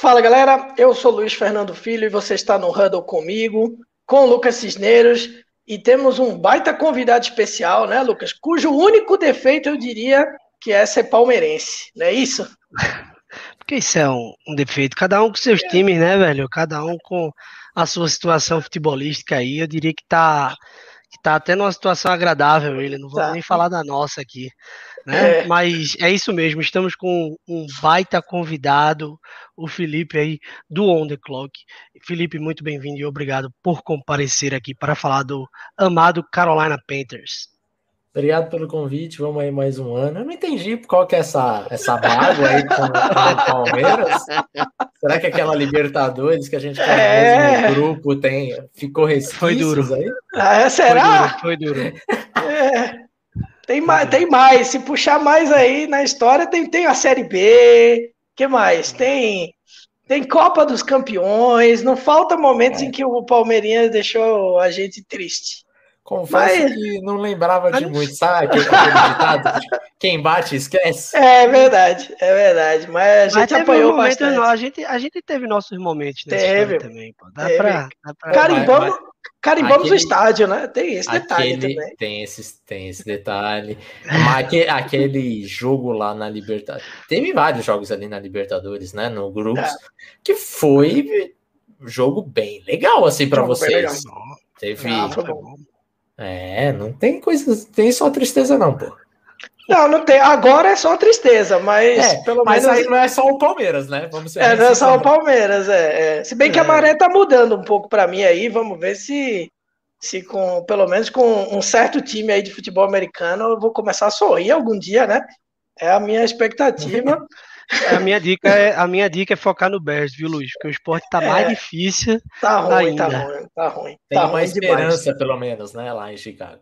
Fala galera, eu sou Luiz Fernando Filho e você está no Huddle comigo, com o Lucas Cisneiros, e temos um baita convidado especial, né, Lucas? Cujo único defeito eu diria que é ser palmeirense, não é isso? Porque isso é um, um defeito. Cada um com seus times, né, velho? Cada um com a sua situação futebolística aí. Eu diria que tá, que tá até numa situação agradável ele. Não vou tá. nem falar da nossa aqui. Né? É. Mas é isso mesmo, estamos com um baita convidado, o Felipe aí do On The Clock. Felipe, muito bem-vindo e obrigado por comparecer aqui para falar do amado Carolina Panthers. Obrigado pelo convite, vamos aí mais um ano. Eu não entendi qual que é essa, essa mágoa aí com, o Palmeiras. Será que aquela Libertadores que a gente é... no grupo tem, ficou resquícios Foi duro. aí? Ah, será? Foi duro. Foi duro. Tem mais, tem mais. Se puxar mais aí na história, tem, tem a Série B. que mais? Tem tem Copa dos Campeões. Não falta momentos é. em que o Palmeirinha deixou a gente triste. Confesso Mas... que não lembrava de muito, sabe? Quem bate esquece. É verdade, é verdade. Mas a gente Mas apanhou um bastante. a, gente, a gente teve nossos momentos teve, também. Pô. Dá, teve. Pra, dá pra... Carimbamos, Carimbamos aquele, o estádio, né? Tem esse detalhe aquele, também. Tem esse, tem esse detalhe. Mas aquele, aquele jogo lá na Libertadores. Teve vários jogos ali na Libertadores, né? No grupos, é. que foi jogo bem legal, assim, para vocês. Teve. Ah, é, não tem coisa. Tem só tristeza, não, pô. Não, não tem. Agora é só tristeza, mas é, pelo mas menos. Mas aí não é só o Palmeiras, né? Vamos ser é, não é só o Palmeiras, é, é. Se bem que a é. maré tá mudando um pouco para mim aí, vamos ver se, se com, pelo menos com um certo time aí de futebol americano, eu vou começar a sorrir algum dia, né? É a minha expectativa. A minha dica é, a minha dica é focar no Bears, viu, Luiz? Porque o esporte tá mais é, difícil. Tá ruim, tá ainda. tá ruim, tá ruim. Tem tá uma ruim esperança, demais. pelo menos, né, lá em Chicago.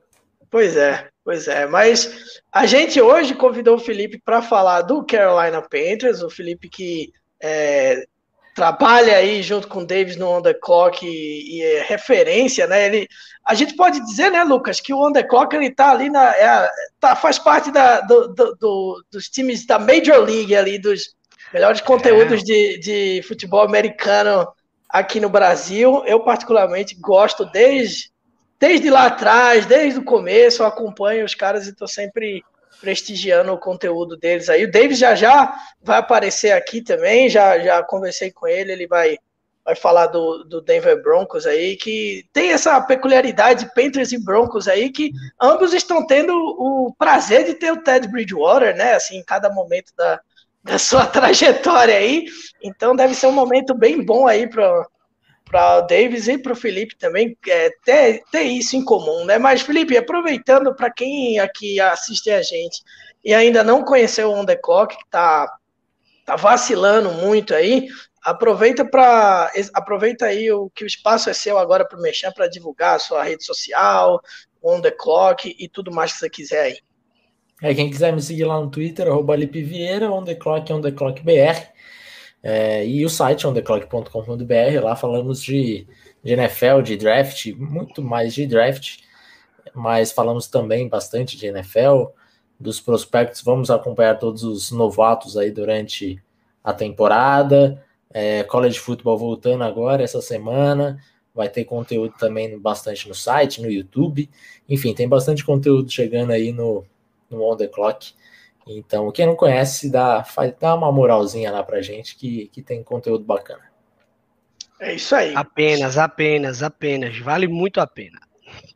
Pois é, pois é. Mas a gente hoje convidou o Felipe para falar do Carolina Panthers, o Felipe que é, trabalha aí junto com o Davis no On The Clock e, e, é referência, né? Ele, a gente pode dizer, né, Lucas, que o On The Clock ele tá ali na, é, tá, faz parte da, do, do, do, dos times da Major League ali, dos melhores conteúdos é. de, de futebol americano aqui no Brasil. Eu particularmente gosto desde desde lá atrás, desde o começo, eu acompanho os caras e estou sempre prestigiando o conteúdo deles aí. O Davis já já vai aparecer aqui também, já, já conversei com ele, ele vai, vai falar do, do Denver Broncos aí, que tem essa peculiaridade, Panthers e Broncos aí, que ambos estão tendo o prazer de ter o Ted Bridgewater, né, assim, em cada momento da, da sua trajetória aí, então deve ser um momento bem bom aí para para o Davis e para o Felipe também é, ter, ter isso em comum, né? Mas, Felipe, aproveitando para quem aqui assiste a gente e ainda não conheceu o On The Clock, que está tá vacilando muito aí, aproveita para aproveita aí o que o espaço é seu agora para mexer para divulgar a sua rede social, On The Clock e tudo mais que você quiser aí. É, quem quiser me seguir lá no Twitter, arroba Vieira, On The Clock, On The Clock BR. É, e o site ontheclock.com.br, lá falamos de, de NFL, de draft, muito mais de draft, mas falamos também bastante de NFL, dos prospectos. Vamos acompanhar todos os novatos aí durante a temporada. É, college Football voltando agora essa semana. Vai ter conteúdo também bastante no site, no YouTube. Enfim, tem bastante conteúdo chegando aí no, no On The Clock. Então, quem não conhece, dá, faz, dá uma moralzinha lá pra gente que, que tem conteúdo bacana. É isso aí. Apenas, apenas, apenas. Vale muito a pena.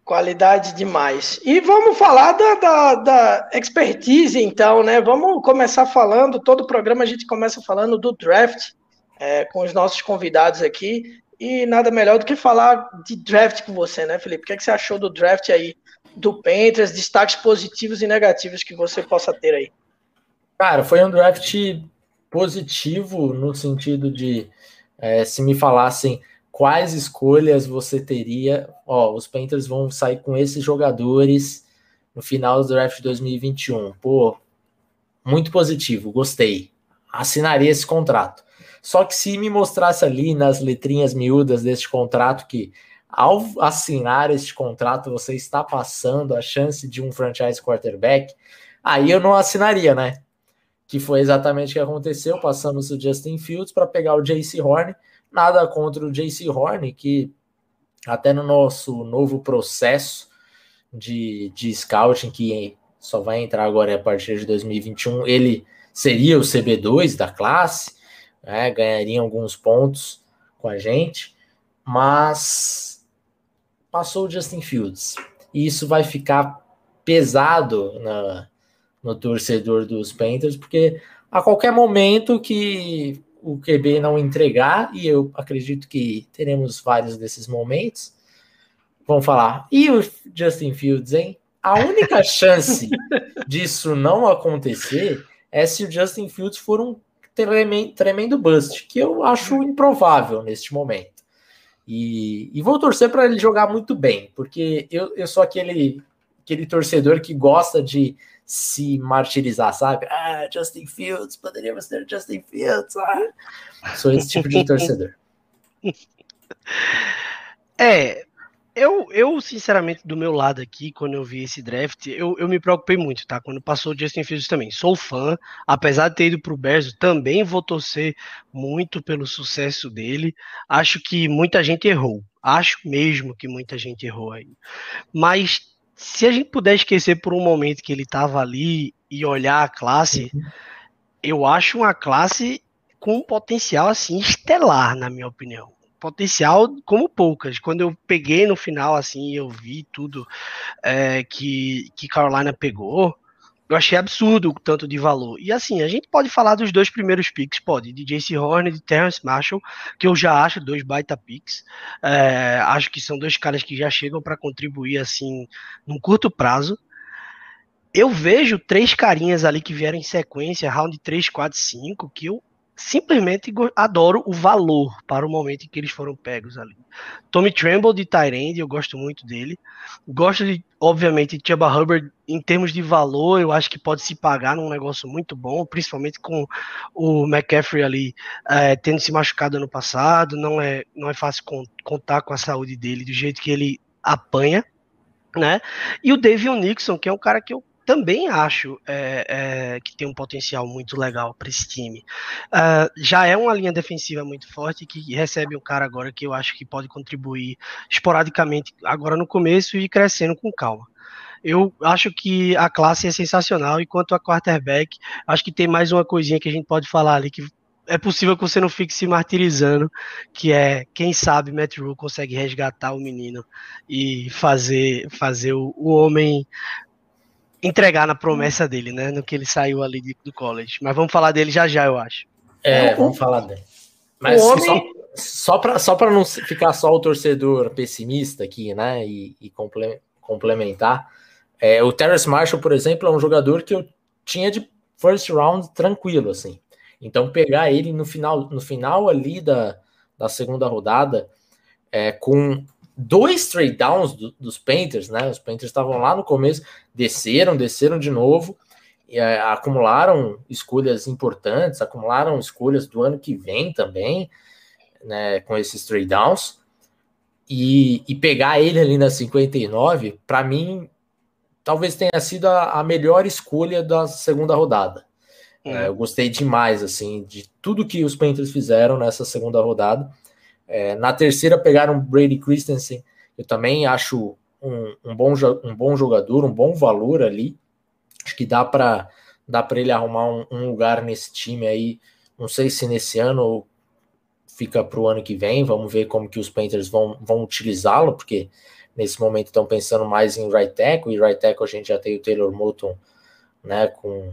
Qualidade demais. E vamos falar da, da, da, expertise, então, né? Vamos começar falando. Todo o programa a gente começa falando do draft é, com os nossos convidados aqui. E nada melhor do que falar de draft com você, né, Felipe? O que, é que você achou do draft aí do Panthers? Destaques positivos e negativos que você possa ter aí. Cara, foi um draft positivo no sentido de é, se me falassem quais escolhas você teria, ó, os Panthers vão sair com esses jogadores no final do draft 2021. Pô, muito positivo, gostei. Assinaria esse contrato. Só que se me mostrasse ali nas letrinhas miúdas deste contrato que ao assinar este contrato você está passando a chance de um franchise quarterback, aí eu não assinaria, né? Que foi exatamente o que aconteceu. Passamos o Justin Fields para pegar o JC Horn. Nada contra o JC Horn, que até no nosso novo processo de, de scouting, que só vai entrar agora a partir de 2021, ele seria o CB2 da classe, né, ganharia alguns pontos com a gente, mas passou o Justin Fields. E isso vai ficar pesado na, no torcedor dos Panthers, porque a qualquer momento que o QB não entregar, e eu acredito que teremos vários desses momentos, vão falar, e o Justin Fields, hein? A única chance disso não acontecer é se o Justin Fields for um tremendo bust, que eu acho improvável neste momento. E, e vou torcer para ele jogar muito bem, porque eu, eu sou aquele, aquele torcedor que gosta de se martirizar, sabe? Ah, Justin Fields, poderíamos ter Justin Fields. Ah. Sou esse tipo de torcedor. É, eu, eu, sinceramente, do meu lado aqui, quando eu vi esse draft, eu, eu me preocupei muito, tá? Quando passou o Justin Fields também. Sou fã, apesar de ter ido pro Bears, também vou torcer muito pelo sucesso dele. Acho que muita gente errou. Acho mesmo que muita gente errou aí. Mas se a gente puder esquecer por um momento que ele estava ali e olhar a classe, uhum. eu acho uma classe com um potencial assim estelar, na minha opinião. Potencial como poucas. Quando eu peguei no final, assim, eu vi tudo é, que, que Carolina pegou, eu achei absurdo o tanto de valor. E assim, a gente pode falar dos dois primeiros picks, pode, de JC Horn e de Terrence Marshall, que eu já acho dois baita picks. É, acho que são dois caras que já chegam para contribuir assim num curto prazo. Eu vejo três carinhas ali que vieram em sequência, round 3, 4, 5, que eu simplesmente adoro o valor para o momento em que eles foram pegos ali. Tommy Tremble de Tyrande, eu gosto muito dele. Gosto de, obviamente, de Chuba Hubbard em termos de valor, eu acho que pode se pagar num negócio muito bom, principalmente com o McCaffrey ali é, tendo se machucado ano passado. Não é, não é fácil contar com a saúde dele do jeito que ele apanha. Né? E o Davion Nixon, que é um cara que eu também acho é, é, que tem um potencial muito legal para esse time. Uh, já é uma linha defensiva muito forte que recebe um cara agora que eu acho que pode contribuir esporadicamente agora no começo e crescendo com calma. Eu acho que a classe é sensacional e quanto a quarterback, acho que tem mais uma coisinha que a gente pode falar ali que é possível que você não fique se martirizando, que é, quem sabe, Matt Rule consegue resgatar o menino e fazer, fazer o, o homem entregar na promessa dele, né? No que ele saiu ali do college. Mas vamos falar dele já já, eu acho. É, vamos falar dele. Mas homem... só, só para só pra não ficar só o torcedor pessimista aqui, né? E, e complementar. É, o Terrence Marshall, por exemplo, é um jogador que eu tinha de first round tranquilo, assim. Então, pegar ele no final, no final ali da, da segunda rodada, é, com dois trade downs do, dos Panthers, né? Os Panthers estavam lá no começo, desceram, desceram de novo, e é, acumularam escolhas importantes, acumularam escolhas do ano que vem também, né? Com esses trade downs. E, e pegar ele ali na 59, para mim, talvez tenha sido a, a, melhor escolha da segunda rodada. É. eu gostei demais, assim, de tudo que os Panthers fizeram nessa segunda rodada. É, na terceira pegaram Brady Christensen, eu também acho um, um, bom, um bom jogador, um bom valor ali. Acho que dá para dá para ele arrumar um, um, lugar nesse time aí. Não sei se nesse ano ou fica para o ano que vem. Vamos ver como que os Panthers vão, vão utilizá-lo, porque nesse momento estão pensando mais em right tackle, e right tackle a gente já tem o Taylor Moulton, né, com,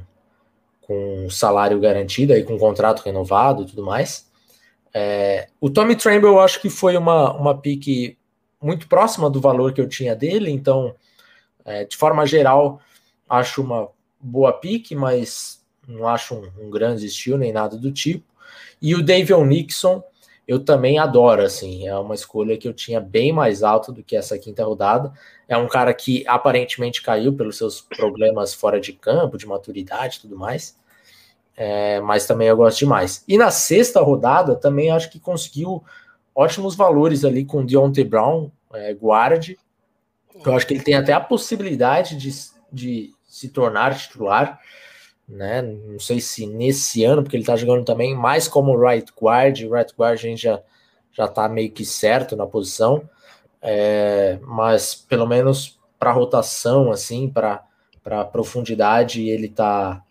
com salário garantido aí, com contrato renovado e tudo mais. É, o Tommy Tremble eu acho que foi uma, uma pique muito próxima do valor que eu tinha dele, então, é, de forma geral, acho uma boa pique, mas não acho um, um grande estilo nem nada do tipo. E o Davion Nixon eu também adoro, assim, é uma escolha que eu tinha bem mais alta do que essa quinta rodada. É um cara que aparentemente caiu pelos seus problemas fora de campo, de maturidade e tudo mais é, mas também eu gosto demais. E na sexta rodada também acho que conseguiu ótimos valores ali com Deontay Brown, é, guard. Eu acho que ele tem até a possibilidade de, de se tornar titular. né? Não sei se nesse ano, porque ele tá jogando também mais como right guard, right guard a gente já, já tá meio que certo na posição, é, mas pelo menos para rotação, assim, para profundidade, ele tá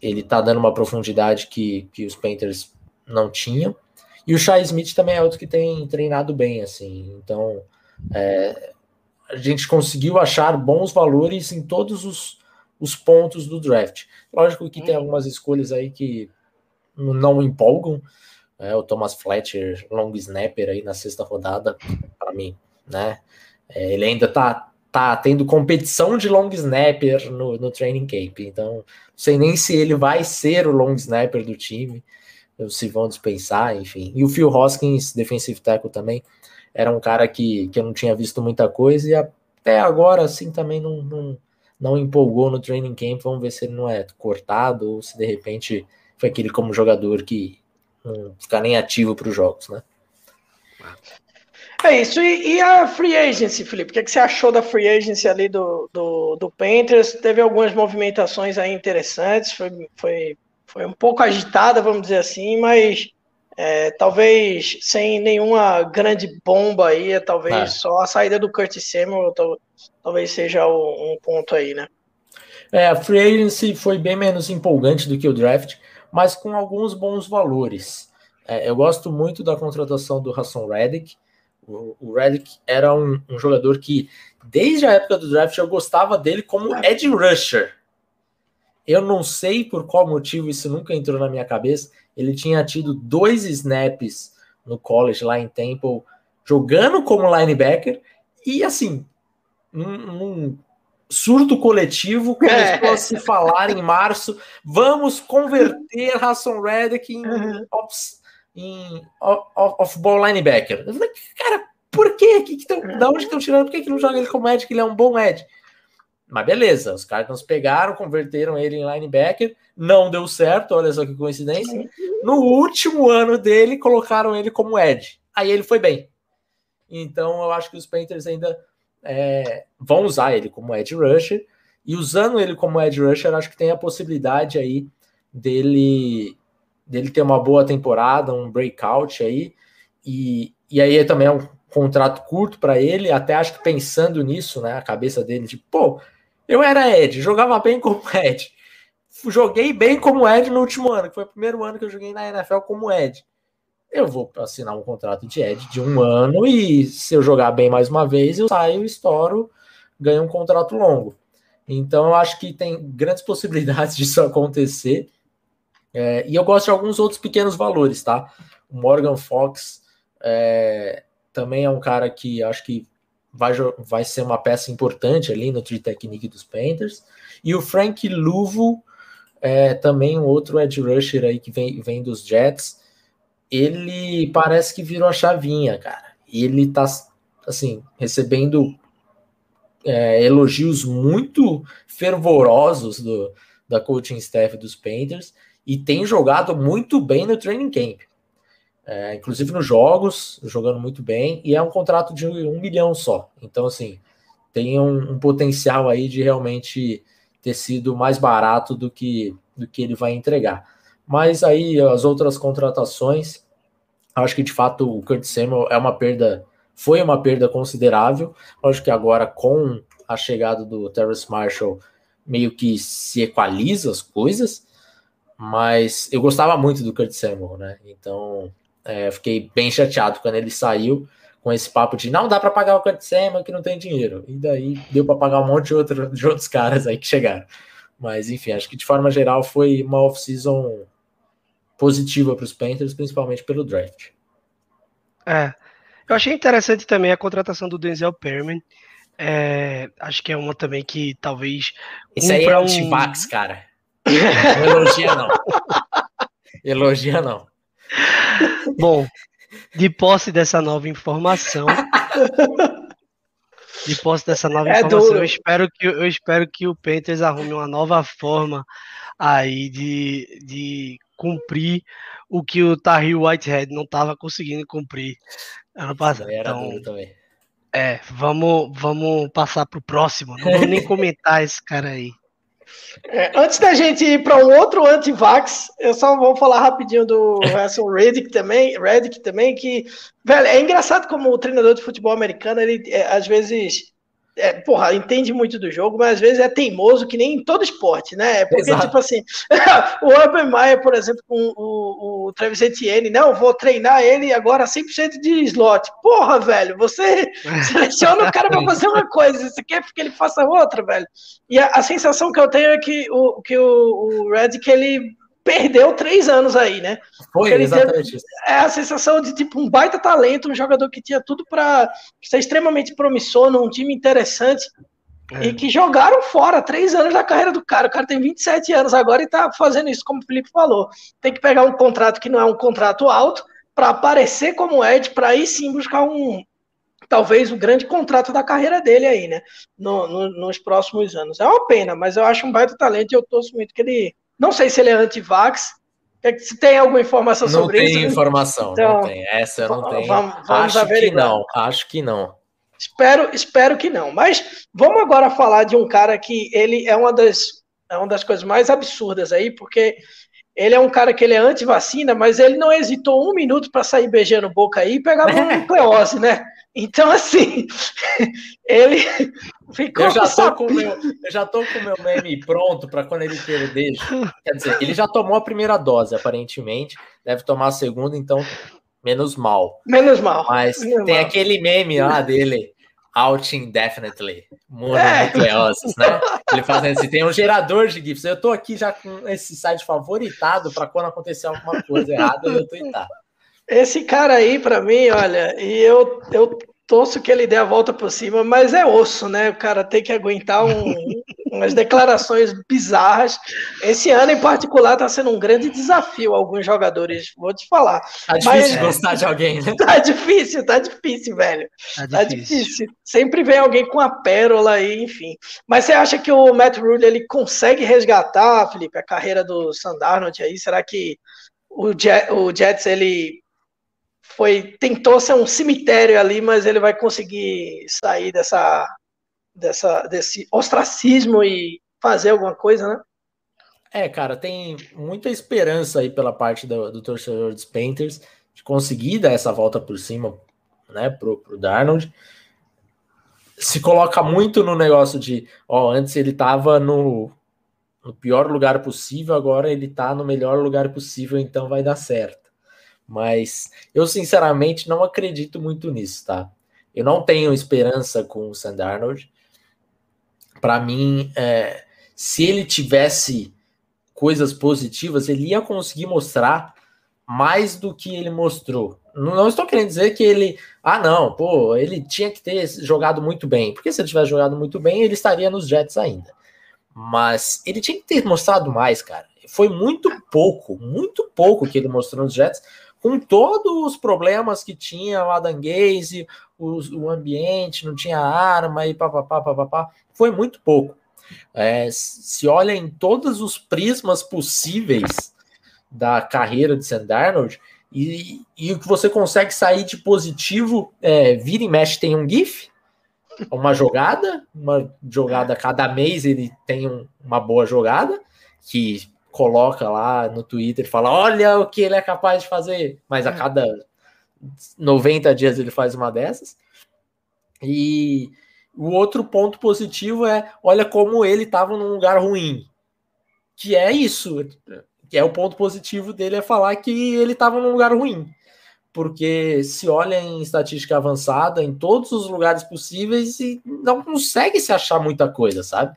ele tá dando uma profundidade que, que os Panthers não tinham. E o Shai Smith também é outro que tem treinado bem, assim. Então, é, a gente conseguiu achar bons valores em todos os, os pontos do draft. Lógico que tem uhum. algumas escolhas aí que não empolgam. É, o Thomas Fletcher, long snapper aí na sexta rodada, para mim, né? É, ele ainda tá, tá tendo competição de long snapper no, no training camp, então não sei nem se ele vai ser o long snapper do time, se vão dispensar, enfim. E o Phil Hoskins, defensive tackle também, era um cara que, que eu não tinha visto muita coisa e até agora, assim, também não, não, não empolgou no training camp. Vamos ver se ele não é cortado ou se de repente foi aquele como jogador que não fica nem ativo para os jogos, né? É isso. E, e, a free agency, Felipe? O que, é que você achou da free agency ali do, do, do Panthers? Teve algumas movimentações aí interessantes, foi, foi, foi um pouco agitada, vamos dizer assim, mas é, talvez sem nenhuma grande bomba aí, é talvez é. só a saída do Curtis Samuel talvez seja um ponto aí, né? É, a free agency foi bem menos empolgante do que o draft, mas com alguns bons valores. É, eu gosto muito da contratação do Hassan Reddick. O, o era um, um, jogador que, desde a época do draft, eu gostava dele como edge rusher. Eu não sei por qual motivo isso nunca entrou na minha cabeça. Ele tinha tido dois snaps no college lá em Temple, jogando como linebacker, e assim, num, num surto coletivo começou é. a se falar em março: vamos converter Hassan Reddick em, uhum. off, em off-ball linebacker. Eu falei, cara, por quê? Que que tão, da onde estão tirando? Por que, que não joga ele como Ed? Que ele é um bom Ed. Mas beleza, os Cardinals pegaram, converteram ele em linebacker, não deu certo, olha só que coincidência. No último ano dele, colocaram ele como Ed. Aí ele foi bem. Então eu acho que os Panthers ainda é, vão usar ele como Ed Rusher. E usando ele como Ed Rusher, acho que tem a possibilidade aí dele, dele ter uma boa temporada, um breakout aí. E, e aí também é um contrato curto para ele. Até acho que pensando nisso, né, a cabeça dele, de pô, eu era Ed, jogava bem como Ed. Joguei bem como Ed no último ano, que foi o primeiro ano que eu joguei na NFL como Ed. Eu vou assinar um contrato de Ed de um ano e se eu jogar bem mais uma vez, eu saio, estouro, ganho um contrato longo. Então eu acho que tem grandes possibilidades disso acontecer. É, e eu gosto de alguns outros pequenos valores, tá? O Morgan Fox é, também é um cara que acho que vai, vai ser uma peça importante ali no Tree Technique dos Panthers. E o Frank Luvo, é, também um outro edge rusher aí que vem, vem dos Jets, ele parece que virou a chavinha, cara. E ele tá, assim, recebendo é, elogios muito fervorosos do, da coaching staff dos Panthers e tem jogado muito bem no training camp é, inclusive nos jogos, jogando muito bem, e é um contrato de um milhão só. Então, assim, tem um, um, potencial aí de realmente ter sido mais barato do que, do que ele vai entregar. Mas aí as outras contratações, acho que de fato o Kurt Samuel é uma perda, foi uma perda considerável. Acho que agora com a chegada do Terrence Marshall meio que se equaliza as coisas, mas eu gostava muito do Kurt Samuel, né? Então é, fiquei bem chateado quando ele saiu com esse papo de não dá para pagar o Kurt Samuel que não tem dinheiro. E daí deu para pagar um monte de, outro, de outros caras aí que chegaram. Mas enfim, acho que de forma geral foi uma off-season positiva para os Panthers, principalmente pelo draft. É. Eu achei interessante também a contratação do Denzel Perman. É, acho que é uma também que talvez. Isso aí é um Chivax, cara. Não elogia, não. Elogia, não. Bom, de posse dessa nova informação, de posse dessa nova é informação, eu espero, que, eu espero que o Panthers arrume uma nova forma aí de, de cumprir o que o Tahir Whitehead não estava conseguindo cumprir ano passado. Então, é, vamos, vamos passar para o próximo. Não vou nem comentar esse cara aí. É, antes da gente ir para um outro anti-vax, eu só vou falar rapidinho do Russell Reddick também, Reddick também, que, velho, é engraçado como o treinador de futebol americano, ele é, às vezes é, porra, entende muito do jogo, mas às vezes é teimoso, que nem em todo esporte, né? É porque, Exato. tipo assim, o Urban Meyer, por exemplo, com o, o Travis Etienne, não, vou treinar ele agora 100% de slot. Porra, velho, você seleciona o cara para fazer uma coisa, você quer que ele faça outra, velho. E a, a sensação que eu tenho é que o, que o, o Redick, ele perdeu três anos aí, né? Foi, exatamente teve, É a sensação de, tipo, um baita talento, um jogador que tinha tudo para ser extremamente promissor num time interessante é. e que jogaram fora três anos da carreira do cara. O cara tem 27 anos agora e tá fazendo isso, como o Felipe falou. Tem que pegar um contrato que não é um contrato alto para aparecer como Ed, para aí sim buscar um, talvez o grande contrato da carreira dele aí, né? No, no, nos próximos anos. É uma pena, mas eu acho um baita talento e eu torço muito que ele não sei se ele é anti-vax. É se tem alguma informação não sobre isso. Não tem informação, então, não tem. Essa eu não tenho. Vamos, vamos acho que não, acho que não. Espero, espero que não. Mas vamos agora falar de um cara que ele é uma das, é uma das coisas mais absurdas aí, porque ele é um cara que ele é anti-vacina, mas ele não hesitou um minuto para sair beijando boca aí e pegar uma nucleose, né? Então, assim, ele ficou. Eu já, tô com meu, eu já tô com o meu meme pronto para quando ele perder. Quer dizer, ele já tomou a primeira dose, aparentemente. Deve tomar a segunda, então, menos mal. Menos mal. Mas menos tem mal. aquele meme lá dele. Out indefinitely. Mononucleoses, é. né? Ele fazendo assim, tem um gerador de GIFs. Eu tô aqui já com esse site favoritado para quando acontecer alguma coisa errada, eu tweetar. Esse cara aí, para mim, olha, e eu, eu torço que ele dê a volta por cima, mas é osso, né? O cara tem que aguentar um, umas declarações bizarras. Esse ano, em particular, está sendo um grande desafio alguns jogadores, vou te falar. Tá difícil mas, gostar de alguém, né? Tá difícil, tá difícil, velho. Tá, tá difícil. difícil. Sempre vem alguém com a pérola aí, enfim. Mas você acha que o Matt Rule ele consegue resgatar, Felipe, a carreira do Sandarnold aí? Será que o, Jet, o Jets ele foi tentou ser um cemitério ali, mas ele vai conseguir sair dessa, dessa desse ostracismo e fazer alguma coisa, né? É, cara, tem muita esperança aí pela parte do, do torcedor dos Panthers de conseguir dar essa volta por cima, né, pro, pro Darnold. Se coloca muito no negócio de, ó, antes ele tava no, no pior lugar possível, agora ele tá no melhor lugar possível, então vai dar certo. Mas eu, sinceramente, não acredito muito nisso, tá? Eu não tenho esperança com o Sand Arnold. Para mim, é, se ele tivesse coisas positivas, ele ia conseguir mostrar mais do que ele mostrou. Não, não, estou querendo dizer que ele, ah, não, pô, ele tinha que ter jogado muito bem, porque se ele tivesse jogado muito bem, ele estaria nos Jets ainda. Mas ele tinha que ter mostrado mais, cara. Foi muito pouco, muito pouco que ele mostrou nos Jets com todos os problemas que tinha o Adam Gaze, o, o ambiente, não tinha arma e papapá, papapá, foi muito pouco. É, se olha em todos os prismas possíveis da carreira de Sam Darnold e, e o que você consegue sair de positivo, é, vira e mexe tem um GIF, uma jogada, uma jogada cada mês ele tem um, uma boa jogada, que coloca lá no Twitter, fala: olha o que ele é capaz de fazer, mas a é. cada 90 dias ele faz uma dessas. E o outro ponto positivo é: olha como ele estava num lugar ruim. Que é isso. Que é o ponto positivo dele é falar que ele estava num lugar ruim. Porque se olha em estatística avançada, em todos os lugares possíveis, e não consegue se achar muita coisa, sabe?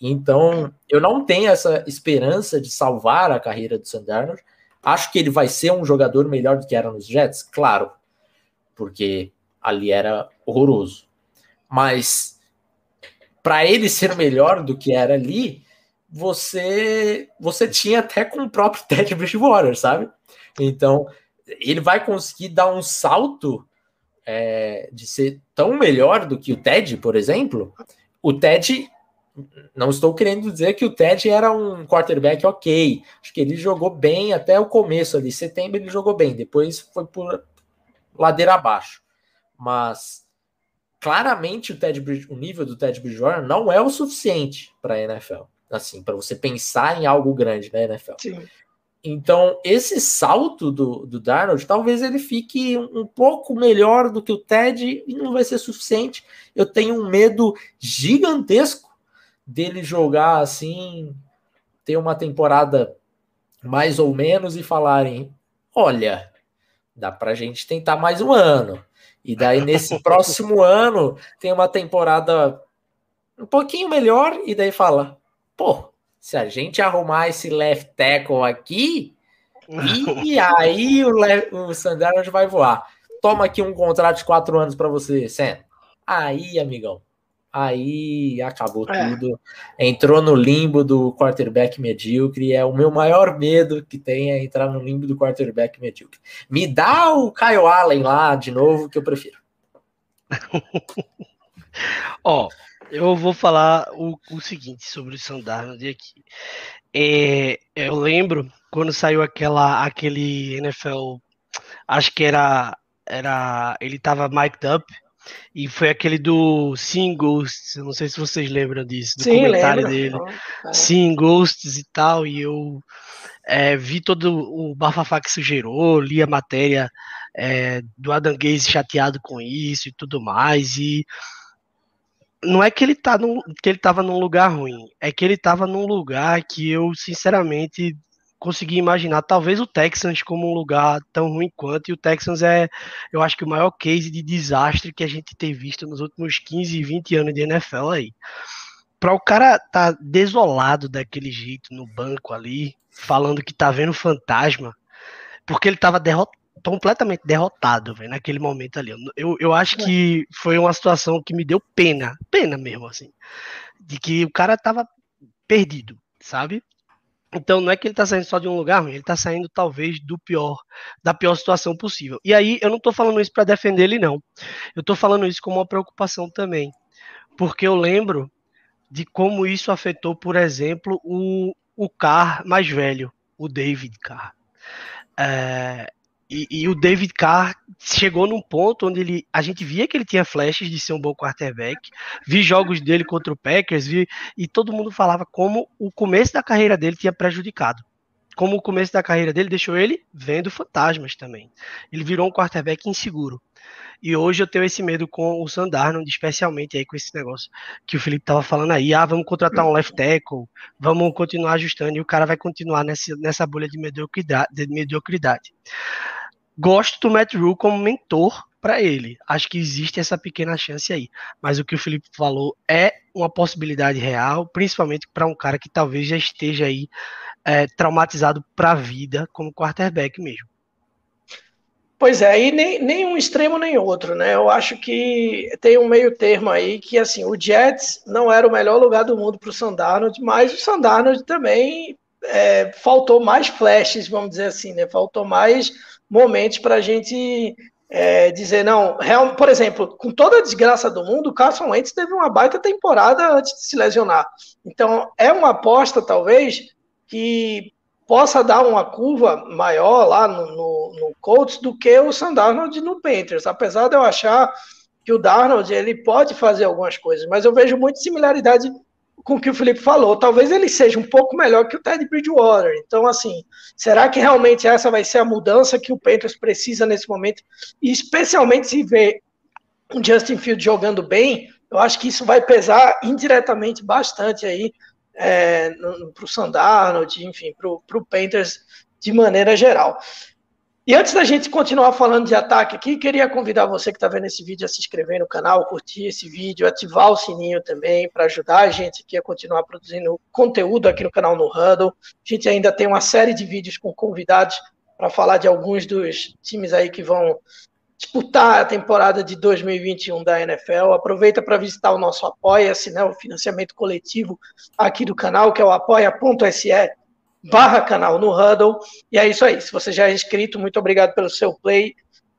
Então, eu não tenho essa esperança de salvar a carreira do Sam. Acho que ele vai ser um jogador melhor do que era nos Jets, claro, porque ali era horroroso. Mas para ele ser melhor do que era ali, você você tinha até com o próprio Ted Bridgewater, sabe? Então, ele vai conseguir dar um salto é, de ser tão melhor do que o Ted, por exemplo. O Ted não estou querendo dizer que o Ted era um quarterback ok. Acho que ele jogou bem até o começo ali. Setembro ele jogou bem, depois foi por ladeira abaixo. Mas claramente o, Ted, o nível do Ted Bridgewater não é o suficiente para a NFL. assim, para você pensar em algo grande, né, NFL? Sim. Então, esse salto do, do Darnold, talvez ele fique um, um pouco melhor do que o Ted e não vai ser suficiente. Eu tenho um medo gigantesco dele jogar assim, ter uma temporada mais ou menos e falarem: olha, dá pra gente tentar mais um ano. E daí, nesse próximo ano, tem uma temporada um pouquinho melhor, e daí fala: pô, se a gente arrumar esse left tackle aqui, e aí o, o Sandarnold vai voar. Toma aqui um contrato de quatro anos para você, Sam. Aí, amigão, aí acabou é. tudo. Entrou no limbo do quarterback medíocre. É o meu maior medo que tem é entrar no limbo do quarterback medíocre. Me dá o Kyle Allen lá de novo, que eu prefiro. Ó, eu vou falar o, o seguinte sobre o Sandarnold aqui. É, eu lembro quando saiu aquela, aquele NFL, acho que era, era ele tava mic'd up, e foi aquele do Sim Ghosts, não sei se vocês lembram disso, do Sim, comentário lembro. dele. É. Sim Ghosts e tal, e eu é, vi todo o bafafá que isso gerou, li a matéria é, do Adam Gaze chateado com isso e tudo mais, e não é que ele tá num, que ele tava num lugar ruim, é que ele tava num lugar que eu sinceramente consegui imaginar talvez o Texans como um lugar tão ruim quanto, e o Texans é, eu acho que o maior case de desastre que a gente tem visto nos últimos 15, 20 anos de NFL aí. Para o cara tá desolado daquele jeito no banco ali, falando que tá vendo fantasma, porque ele tava derrotado completamente derrotado, véio, naquele momento ali. Eu, eu acho que foi uma situação que me deu pena, pena mesmo, assim, de que o cara tava perdido, sabe? Então não é que ele tá saindo só de um lugar ruim, ele tá saindo talvez do pior, da pior situação possível. E aí eu não tô falando isso para defender ele não. Eu tô falando isso como uma preocupação também, porque eu lembro de como isso afetou, por exemplo, o, o Carr mais velho, o David Carr. É, e, e, o David Carr chegou num ponto onde ele, a gente via que ele tinha flashes de ser um bom quarterback. Vi jogos dele contra o Packers vi, e todo mundo falava como o começo da carreira dele tinha prejudicado. Como o começo da carreira dele deixou ele vendo fantasmas também. Ele virou um quarterback inseguro. E hoje eu tenho esse medo com o Sandarno, especialmente aí com esse negócio que o Felipe tava falando aí. Ah, vamos contratar um left tackle, vamos continuar ajustando e o cara vai continuar nessa, nessa bolha de mediocridade. De mediocridade gosto do Matt Rule como mentor para ele. Acho que existe essa pequena chance aí. Mas o que o Felipe falou é uma possibilidade real, principalmente para um cara que talvez já esteja aí é, traumatizado para a vida como quarterback mesmo. Pois é, e nem, nem um extremo nem outro, né? Eu acho que tem um meio termo aí que, assim, o Jets não era o melhor lugar do mundo para o Sandarnold, mas o Sandarnold também é, faltou mais flashes, vamos dizer assim, né? Faltou mais momentos para a gente é, dizer, não, real, por exemplo, com toda a desgraça do mundo, o Carson Wentz teve uma baita temporada antes de se lesionar. Então, é uma aposta, talvez, que possa dar uma curva maior lá no, no, no Colts do que o Sam Darnold no Panthers, apesar de eu achar que o Darnold ele pode fazer algumas coisas, mas eu vejo muita similaridade com o que o Felipe falou. Talvez ele seja um pouco melhor que o Ted Bridgewater. Então, assim, será que realmente essa vai ser a mudança que o Panthers precisa nesse momento? E especialmente se ver o Justin Field jogando bem, eu acho que isso vai pesar indiretamente bastante aí é, para o Sandarnold, enfim, para o Panthers de maneira geral. E antes da gente continuar falando de ataque aqui, queria convidar você que está vendo esse vídeo a se inscrever no canal, curtir esse vídeo, ativar o sininho também para ajudar a gente aqui a continuar produzindo conteúdo aqui no canal no Huddle. A gente ainda tem uma série de vídeos com convidados para falar de alguns dos times aí que vão disputar a temporada de 2021 da NFL. Aproveita para visitar o nosso Apoia-se, né, o financiamento coletivo aqui do canal, que é o apoia.se barra canal no Huddle. E é isso aí. Se você já é inscrito, muito obrigado pelo seu play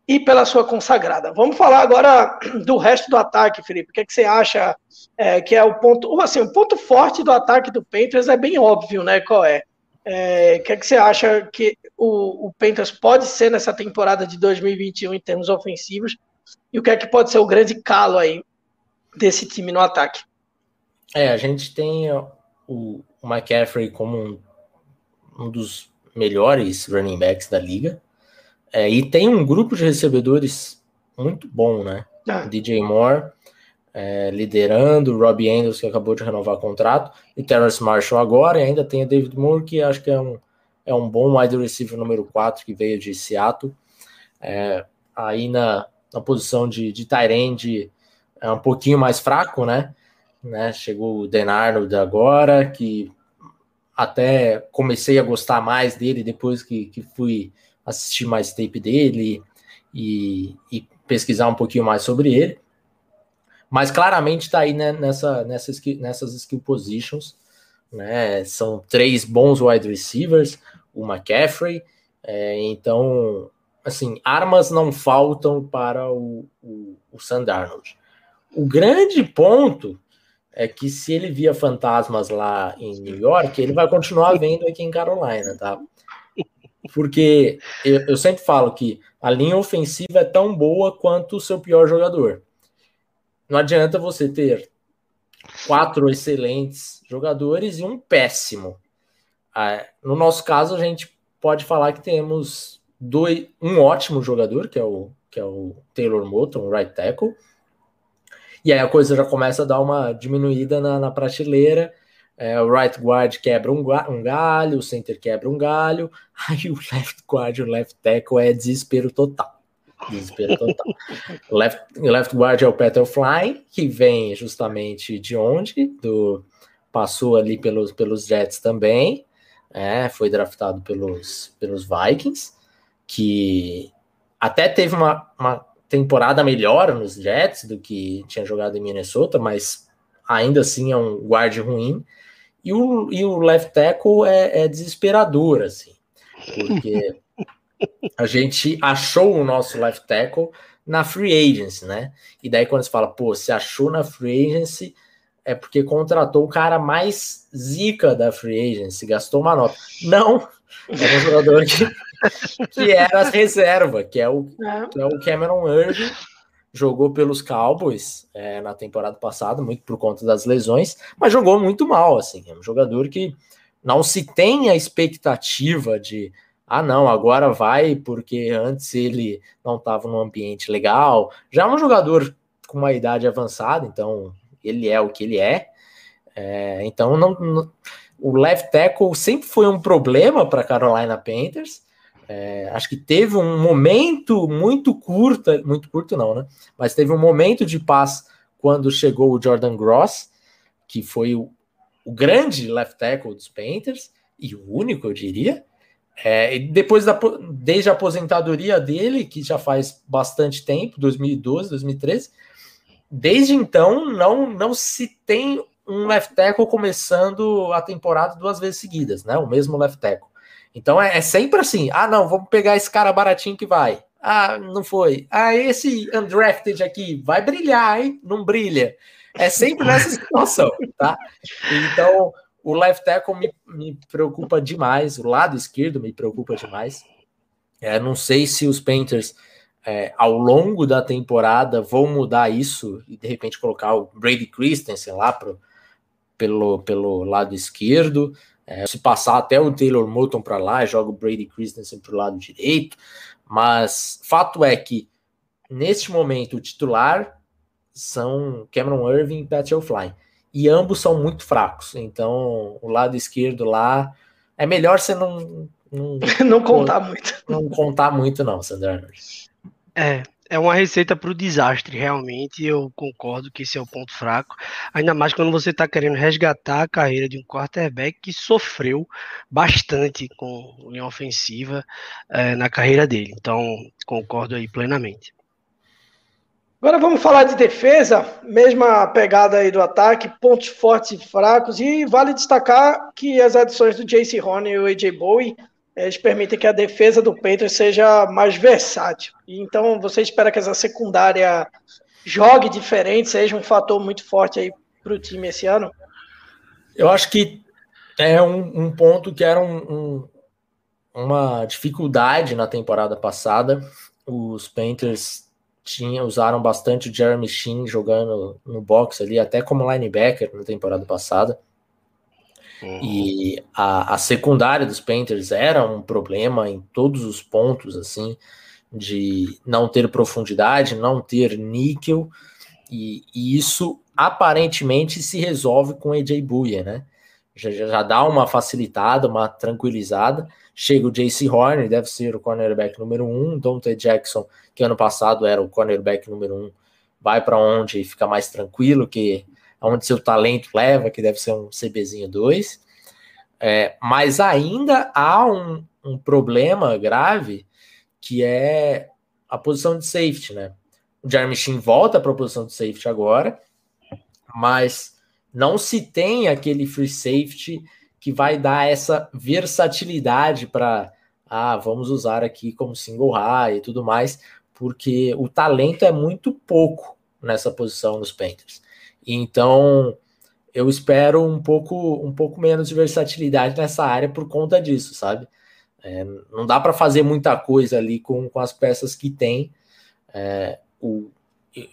e pela sua consagrada. Vamos falar agora do resto do ataque, Felipe. O que, é que você acha é, que é o ponto. Assim, o ponto forte do ataque do Panthers é bem óbvio, né? Qual é? é o que, é que você acha que o, o Panthers pode ser nessa temporada de 2021 em termos ofensivos? E o que é que pode ser o grande calo aí desse time no ataque? É, a gente tem o, o McCaffrey como um, um dos melhores running backs da liga. É, e tem um grupo de recebedores muito bom, né? Ah. DJ Moore é, liderando, Robbie Andrews, que acabou de renovar o contrato, e Terrence Marshall agora, e ainda tem a David Moore, que acho que é um, é um bom wide receiver número 4 que veio de Seattle. É, aí na, na posição de, de Tyrande é um pouquinho mais fraco, né? né? Chegou o Denardo agora, que até comecei a gostar mais dele depois que, que fui assistir mais tape dele e, e pesquisar um pouquinho mais sobre ele. Mas claramente está aí né, nessa, nessas, nessas skill positions. Né? São três bons wide receivers, o McCaffrey. É, então, assim, armas não faltam para o, o, o. O grande ponto é que se ele via fantasmas lá em New York, ele vai continuar vendo aqui em Carolina, tá? Porque eu, eu, sempre falo que a linha ofensiva é tão boa quanto o seu pior jogador. Não adianta você ter quatro excelentes jogadores e um péssimo. Ah, no nosso caso, a gente pode falar que temos dois, um ótimo jogador, que é o, que é o Taylor Moton, right tackle, e aí a coisa já começa a dar uma diminuída na, na prateleira. É, o right guard quebra um, um, galho, o center quebra um galho, aí o left guard, o left tackle é desespero total. Desespero total. left, left guard é o Peter Fly, que vem justamente de onde? Do, passou ali pelos, pelos Jets também, é, foi draftado pelos, pelos Vikings, que até teve uma, uma temporada melhor nos Jets do que tinha jogado em Minnesota, mas ainda assim é um guarde ruim. E o, e o left tackle é, é desesperador, assim, porque a gente achou o nosso left tackle na free agency, né? E daí quando você fala, pô, se achou na free agency, é porque contratou o cara mais zica da free agency, gastou uma nota. Não, é um jogador que que era reserva, que é o, é. que é o Cameron Irving, jogou pelos Cowboys é, na temporada passada, muito por conta das lesões, mas jogou muito mal, assim, é um jogador que não se tem a expectativa de ah, não, agora vai, porque antes ele não estava num ambiente legal. Já é um jogador com uma idade avançada, então ele é o que ele é. é então, não, não, o left tackle sempre foi um problema para Carolina Panthers. É, acho que teve um momento muito curto, muito curto não, né? Mas teve um momento de paz quando chegou o Jordan Gross, que foi o, o grande left tackle dos Panthers, e o único, eu diria. É, depois da, desde a aposentadoria dele, que já faz bastante tempo, 2012, 2013, desde então não, não se tem um left tackle começando a temporada duas vezes seguidas, né? O mesmo left tackle. Então é, é, sempre assim: ah, não, vamos pegar esse cara baratinho que vai. Ah, não foi. Ah, esse undrafted aqui vai brilhar, hein? Não brilha. É sempre nessa situação, tá? Então, o left tackle me, me preocupa demais, o lado esquerdo me preocupa demais. É, não sei se os Panthers, é, ao longo da temporada, vão mudar isso e de repente colocar o Brady Christensen lá pro, pelo, pelo lado esquerdo. É, se passar até o Taylor Moulton para lá, joga o Brady Christensen para o lado direito. Mas fato é que, neste momento, o titular são Cameron Irving e Pat Fly. E ambos são muito fracos. Então, o lado esquerdo lá é melhor você não. Não, não contar muito. Não contar muito, não, Sandra. É, é uma receita para o desastre, realmente. Eu concordo que esse é o ponto fraco. Ainda mais quando você está querendo resgatar a carreira de um quarterback que sofreu bastante com linha ofensiva é, na carreira dele. Então, concordo aí plenamente. Agora vamos falar de defesa, mesma pegada aí do ataque, pontos fortes e fracos, e vale destacar que as adições do JC Horner e o AJ Bowie eles permitem que a defesa do Panthers seja mais versátil. Então, você espera que essa secundária jogue diferente, seja um fator muito forte aí para o time esse ano? Eu acho que é um, um ponto que era um, um, uma dificuldade na temporada passada. Os Panthers tinha, usaram bastante o Jeremy Sheen jogando no box ali, até como linebacker na temporada passada. Uhum. E a, a secundária dos Panthers era um problema em todos os pontos, assim, de não ter profundidade, não ter níquel, e, e isso aparentemente se resolve com AJ Buia, né? Já, já dá uma facilitada, uma tranquilizada. Chega o JC Horner, deve ser o cornerback número um. Dante Jackson, que ano passado era o cornerback número um, vai para onde fica mais tranquilo, que onde seu talento leva, que deve ser um CBzinho 2. É, mas ainda há um, um, problema grave que é a posição de safety, né? O Jeremy Sheen volta para a posição de safety agora, mas não se tem aquele free safety que vai dar essa versatilidade para ah, vamos usar aqui como single high e tudo mais, porque o talento é muito pouco nessa posição nos Panthers. Então, eu espero um pouco, um pouco menos de versatilidade nessa área por conta disso, sabe? É, não dá para fazer muita coisa ali com, com as peças que tem. É, o,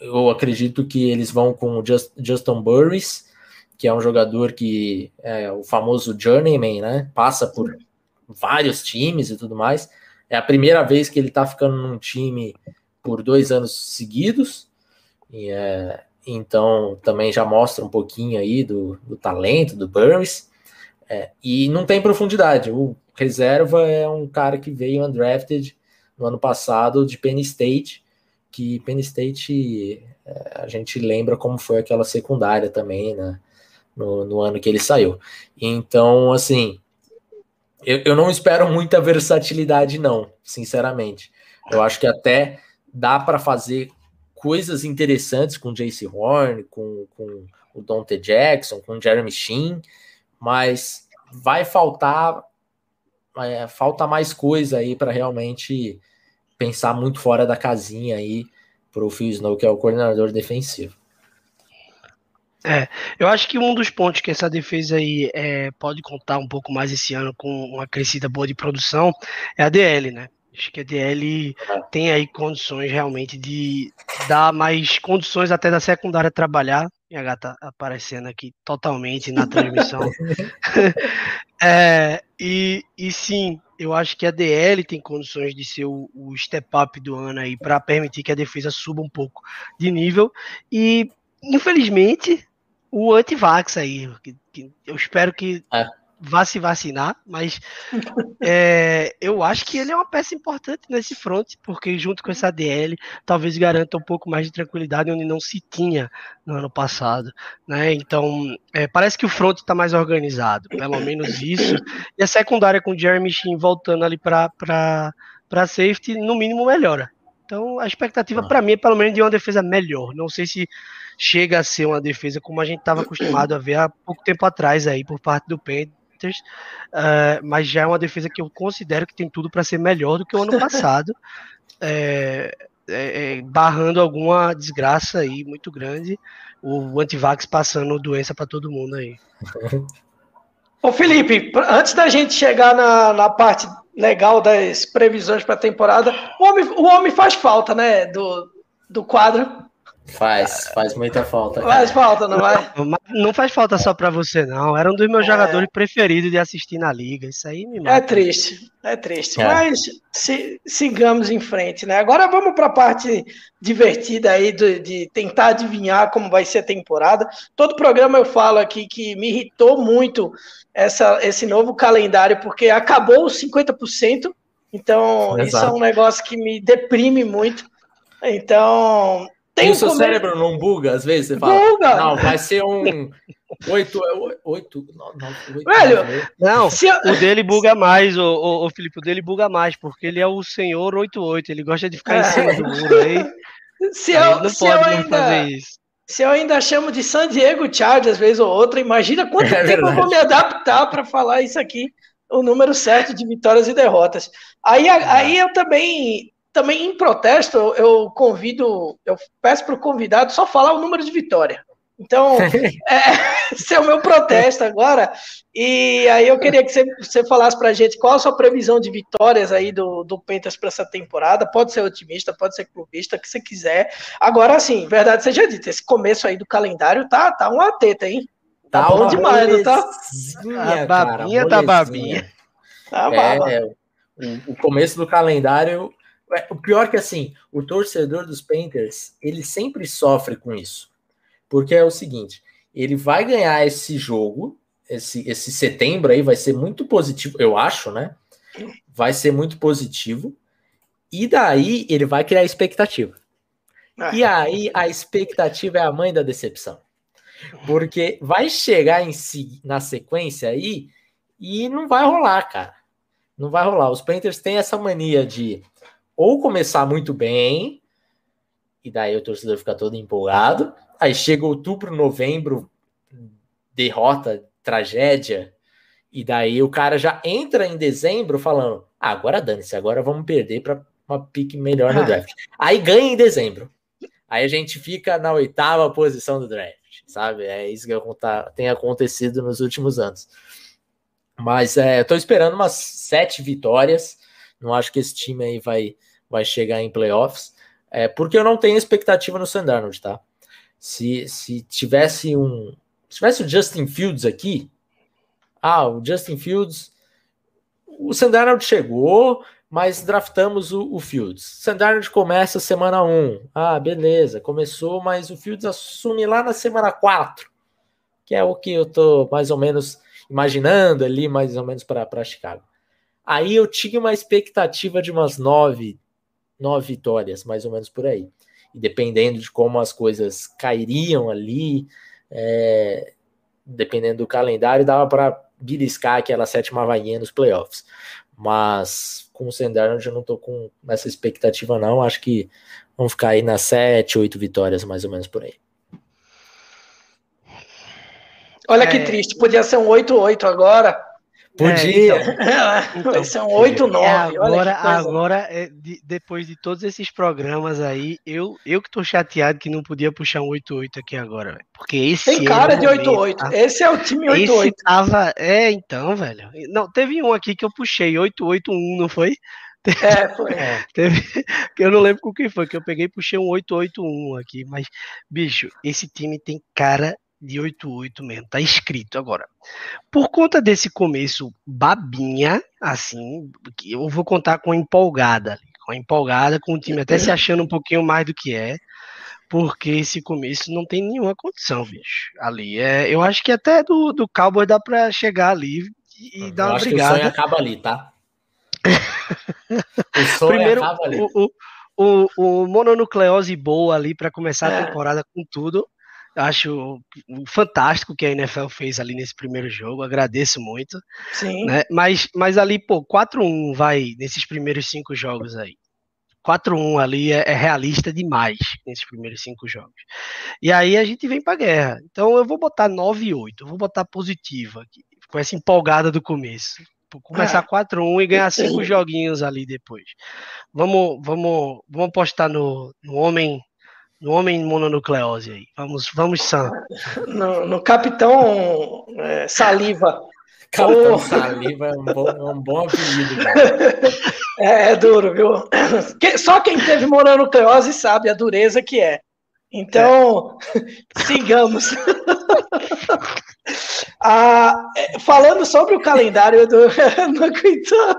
eu acredito que eles vão com o Just, Justin Burris, que é um jogador que é o famoso journeyman, né? Passa por vários times e tudo mais. É a primeira vez que ele está ficando num time por dois anos seguidos. E é, então também já mostra um pouquinho aí do, do talento do Burris. É, e não tem profundidade. O reserva é um cara que veio undrafted no ano passado de Penn State, que Penn State é, a gente lembra como foi aquela secundária também, né? No, no ano que ele saiu. Então, assim, eu, eu não espero muita versatilidade, não, sinceramente. Eu acho que até dá para fazer coisas interessantes com Jace Horn, com, com o Dante Jackson, com Jeremy Sheen, mas vai faltar é, falta mais coisa aí para realmente pensar muito fora da casinha aí para o Phil Snow, que é o coordenador defensivo. É, eu acho que um dos pontos que essa defesa aí é, pode contar um pouco mais esse ano com uma crescida boa de produção é a DL, né? Acho que a DL tem aí condições realmente de dar mais condições até da secundária trabalhar. Minha gata aparecendo aqui totalmente na transmissão. é, e, e sim, eu acho que a DL tem condições de ser o, o step up do ano aí para permitir que a defesa suba um pouco de nível. E infelizmente o anti-vax aí, que, que eu espero que é vá se vacinar, mas é, eu acho que ele é uma peça importante nesse front, porque junto com essa DL, talvez garanta um pouco mais de tranquilidade onde não se tinha no ano passado, né? Então, é, parece que o front está mais organizado, pelo menos isso. E a secundária com o Jeremy Sheen voltando ali para para safety, no mínimo melhora. Então, a expectativa para mim é pelo menos de uma defesa melhor. Não sei se chega a ser uma defesa como a gente estava acostumado a ver há pouco tempo atrás aí por parte do Pedro Panthers, uh, mas já é uma defesa que eu considero que tem tudo para ser melhor do que o ano passado, é, é, é, barrando alguma desgraça aí muito grande, o antivax passando doença para todo mundo aí. Ô Felipe, antes da gente chegar na, na parte legal das previsões para a temporada, o homem, o homem faz falta, né, do, do quadro. Faz, faz muita falta. Cara. Faz falta, não vai? Não faz falta só para você, não. Era um dos meus é. jogadores preferidos de assistir na liga. Isso aí me mata. É triste, é triste. É. Mas se, sigamos em frente, né? Agora vamos para a parte divertida aí de, de, tentar adivinhar como vai ser a temporada. Todo programa eu falo aqui que me irritou muito essa, esse novo calendário, porque acabou os 50%. Então, Exato. isso é um negócio que me deprime muito. Então, tem o seu comer... cérebro não buga às vezes? Você fala, buga. não, vai ser um 8, 8, 9, Velho, não, o dele buga mais, o, o, o Felipe, o dele buga mais, porque ele é o senhor 88, ele gosta de ficar é. em cima do muro aí. Se eu, não se pode eu ainda, fazer isso. Se eu ainda chamo de San Diego Chargers, às vezes ou outra, imagina quanto é tempo eu vou me adaptar para falar isso aqui, o número certo de vitórias e derrotas. Aí, aí eu também também em protesto, eu convido, eu peço para o convidado só falar o número de vitória. Então, é, esse é o meu protesto agora. E aí eu queria que você, você falasse para a gente qual a sua previsão de vitórias aí do, do Pentas para essa temporada. Pode ser otimista, pode ser clubista, o que você quiser. Agora, sim, verdade seja dita, esse começo aí do calendário tá, tá uma teta, hein? Tá, tá bom demais, não tá? A babinha cara, da babinha. Tá é, o, o começo do calendário. É, o pior é que assim, o torcedor dos Panthers, ele sempre sofre com isso. Porque é o seguinte, ele vai ganhar esse jogo, esse, esse setembro aí vai ser muito positivo, eu acho, né? Vai ser muito positivo. E daí ele vai criar expectativa. Ah. E aí a expectativa é a mãe da decepção. Porque vai chegar em si, na sequência aí e não vai rolar, cara. Não vai rolar. Os Panthers têm essa mania de ou começar muito bem, e daí o torcedor fica todo empolgado. Aí chega outubro, novembro, derrota, tragédia, e daí o cara já entra em dezembro falando: ah, agora dane-se, agora vamos perder para uma pique melhor no draft. Aí ganha em dezembro. Aí a gente fica na oitava posição do draft, sabe? É isso que tem acontecido nos últimos anos. Mas é, eu tô esperando umas sete vitórias. Não acho que esse time aí vai, vai chegar em playoffs. É, porque eu não tenho expectativa no Sandarnold, tá? Se, se tivesse um. Se tivesse o Justin Fields aqui. Ah, o Justin Fields. O Sandarnold chegou, mas draftamos o, o Fields. Sandarnold começa semana 1. Ah, beleza, começou, mas o Fields assume lá na semana 4, que é o que eu tô mais ou menos imaginando ali, mais ou menos para Chicago. Aí eu tinha uma expectativa de umas nove, nove vitórias, mais ou menos por aí. E dependendo de como as coisas cairiam ali, é, dependendo do calendário, dava para beliscar aquela sétima vaguinha nos playoffs. Mas com o Sendarnold eu não tô com essa expectativa não, acho que vão ficar aí nas sete, oito vitórias mais ou menos por aí. Olha é... que triste, podia ser um 8-8 agora. Podia. É, então, vai ser um 8-9. É, agora, agora é, de, depois de todos esses programas aí, eu, eu que tô chateado que não podia puxar um 8-8 aqui agora, véio, porque esse Tem cara de 8-8. Tá? Esse é o time 8-8. Tava, é, então, velho. Não, teve um aqui que eu puxei 8-8-1, não foi? É, foi. É, teve, eu não lembro com quem foi, que eu peguei e puxei um 881 aqui, mas, bicho, esse time tem cara de 88 mesmo, tá escrito agora. Por conta desse começo babinha, assim, eu vou contar com empolgada, com empolgada, com o time até se achando um pouquinho mais do que é, porque esse começo não tem nenhuma condição, bicho. Ali é, eu acho que até do, do Cowboy dá para chegar ali e, e dar uma brigada. o sonho acaba ali, tá? o sonho Primeiro, acaba ali. O, o, o, o mononucleose boa ali para começar a é. temporada com tudo acho fantástico que a NFL fez ali nesse primeiro jogo, agradeço muito. Sim. Né? Mas, mas ali, pô, 4-1 vai nesses primeiros cinco jogos aí. 4-1 ali é, é, realista demais nesses primeiros cinco jogos. E aí a gente vem pra guerra. Então eu vou botar 9-8, eu vou botar positivo aqui, com essa empolgada do começo. Começar ah. 4-1 e ganhar cinco joguinhos ali depois. Vamos, vamos, vamos apostar no, no homem no homem mononucleose aí. Vamos, vamos, Sam. No, no Capitão é, Saliva. Capitão oh. Saliva é um bom, é um bom apelido. É, é, duro, viu? Só quem teve mononucleose sabe a dureza que é. Então, é. sigamos. ah, é, falando sobre o calendário do no Quintão.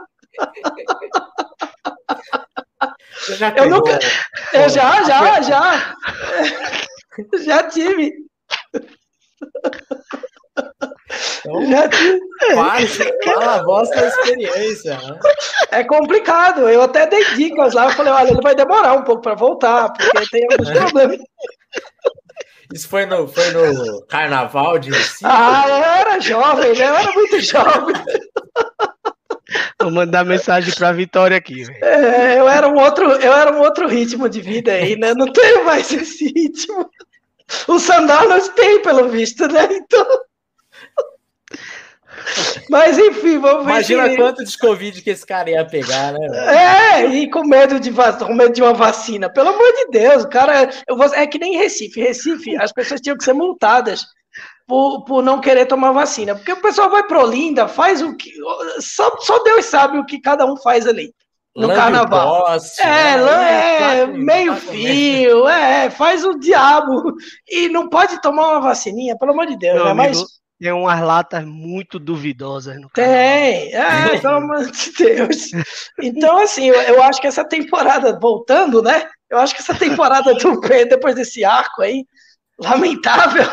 Você já eu nunca. Eu já, já, já. Já tive. Então, já tive. fala a vossa experiência. Né? É complicado. Eu até dei dicas lá. Eu falei, olha, ele vai demorar um pouco para voltar, porque tem alguns problemas. Isso foi no, foi no carnaval de Recife? Ah, eu era jovem, né? Eu era muito jovem. Vou mandar mensagem para Vitória aqui. É, eu era um outro, eu era um outro ritmo de vida aí, né? Não tenho mais esse ritmo. O Sandalas tem, pelo visto, né? Então. Mas enfim, vamos ver. Imagina se... quanto de Covid que esse cara ia pegar, né? É, e com medo de com medo de uma vacina. Pelo amor de Deus, o cara. Eu vou... É que nem Recife. Recife, as pessoas tinham que ser multadas por, por não querer tomar vacina. Porque o pessoal vai pro Olinda, faz o que. Só, só Deus sabe o que cada um faz ali. no carnaval. Poste, é, né? é, meio fio, é, faz o diabo. E não pode tomar uma vacininha, pelo amor de Deus, Meu né? Amigo, Mas. Tem umas latas muito duvidosas no Tem, é, pelo amor de Deus. Então, assim, eu, eu, acho que essa temporada, voltando, né? Eu acho que essa temporada do P, depois desse arco aí, lamentável.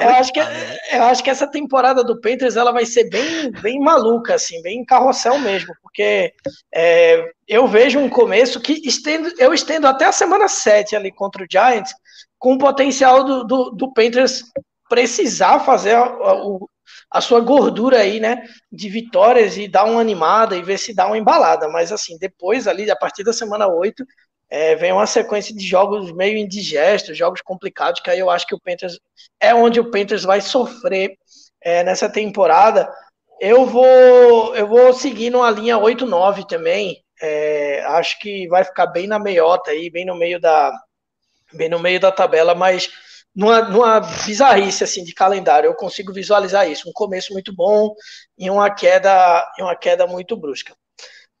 Eu acho, que, eu acho que essa temporada do Panthers ela vai ser bem, bem maluca, assim, bem carrossel mesmo, porque é, eu vejo um começo que estendo, eu estendo até a semana 7 ali contra o Giants, com o potencial do, do, do Panthers precisar fazer a, a, a, sua gordura aí, né, de vitórias e dar uma animada e ver se dá uma embalada, mas assim, depois ali, a partir da semana 8, é, vem uma sequência de jogos meio indigestos, jogos complicados, que aí eu acho que o Panthers é onde o Panthers vai sofrer é, nessa temporada. Eu vou eu vou seguir numa linha 8-9 também. É, acho que vai ficar bem na meiota aí, bem no meio da bem no meio da tabela, mas numa, numa bizarrice assim de calendário, eu consigo visualizar isso, um começo muito bom e uma queda, e uma queda muito brusca.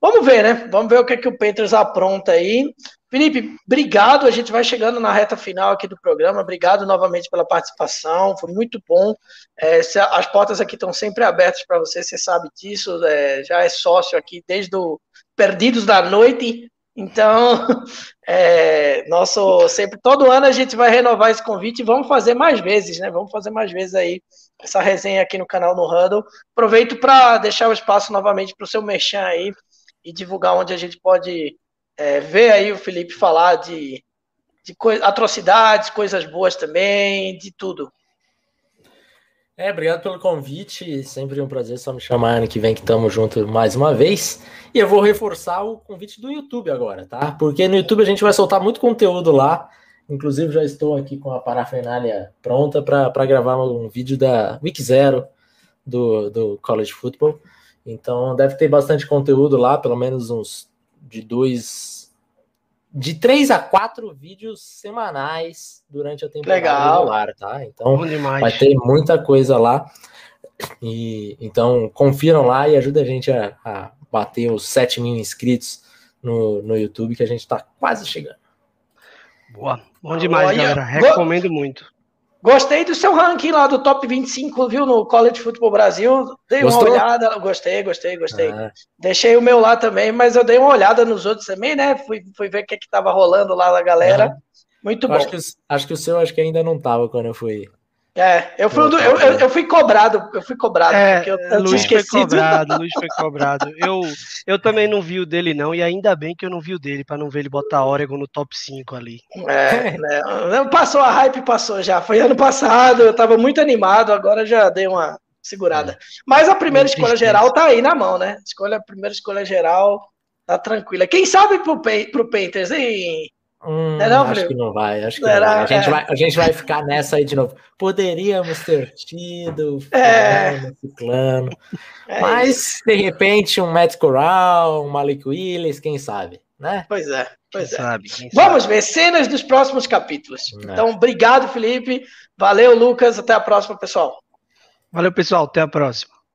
Vamos ver, né? Vamos ver o que, é que o Panthers apronta aí. Felipe, obrigado. A gente vai chegando na reta final aqui do programa. Obrigado novamente pela participação. Foi muito bom. É, as portas aqui estão sempre abertas para você, você sabe disso. É, já é sócio aqui desde o Perdidos da Noite. Então, é, nosso sempre todo ano a gente vai renovar esse convite e vamos fazer mais vezes, né? Vamos fazer mais vezes aí essa resenha aqui no canal no Huddle. Aproveito para deixar o espaço novamente para o seu merchan aí e divulgar onde a gente pode é, ver aí o Felipe falar de, de atrocidades, coisas boas também, de tudo. É, obrigado pelo convite. Sempre um prazer só me chamar ano que vem que estamos juntos mais uma vez. E eu vou reforçar o convite do YouTube agora, tá? Porque no YouTube a gente vai soltar muito conteúdo lá. Inclusive já estou aqui com a parafernália pronta para gravar um vídeo da Week Zero do, do College Football. Então deve ter bastante conteúdo lá, pelo menos uns de dois. De três a quatro vídeos semanais durante a temporada Legal. regular, tá? Então vai ter muita coisa lá. E então confiram lá e ajuda a gente a, a bater os 7 mil inscritos no, no YouTube, que a gente está quase chegando. Boa, bom demais, Olha, galera. Recomendo muito. Gostei do seu ranking lá do top 25, viu, no College Football Brasil. Dei Gostou? uma olhada, gostei, gostei, gostei. Ah. Deixei o meu lá também, mas eu dei uma olhada nos outros também, né? Fui, fui ver o que, é que tava rolando lá na galera. Ah. Muito bom. Acho que, acho que o seu acho que ainda não tava quando eu fui. É, eu fui, do, eu, eu, eu, fui cobrado, eu fui cobrado. É, eu, eu Luiz foi cobrado, Luiz foi cobrado. Eu, eu também não vi o dele, não, e ainda bem que eu não vi o dele, para não ver ele botar Oregon no top 5 ali. É, né, passou a hype, passou já. Foi ano passado, eu tava muito animado, agora já dei uma segurada. É. Mas a primeira muito escolha geral tá aí na mão, né? Escolha, a primeira escolha geral tá tranquila. Quem sabe pro, pro Panthers, hein? Hum, é não, acho que não vai, acho que Será? não vai. A, gente é. vai. a gente vai ficar nessa aí de novo. Poderíamos ter tido é. ciclano, é mas isso. de repente um Matt Corral, um Malik Willis, quem sabe, né? Pois é, pois quem é. Sabe, Vamos sabe. ver cenas dos próximos capítulos. É. Então, obrigado, Felipe. Valeu, Lucas. Até a próxima, pessoal. Valeu, pessoal. Até a próxima.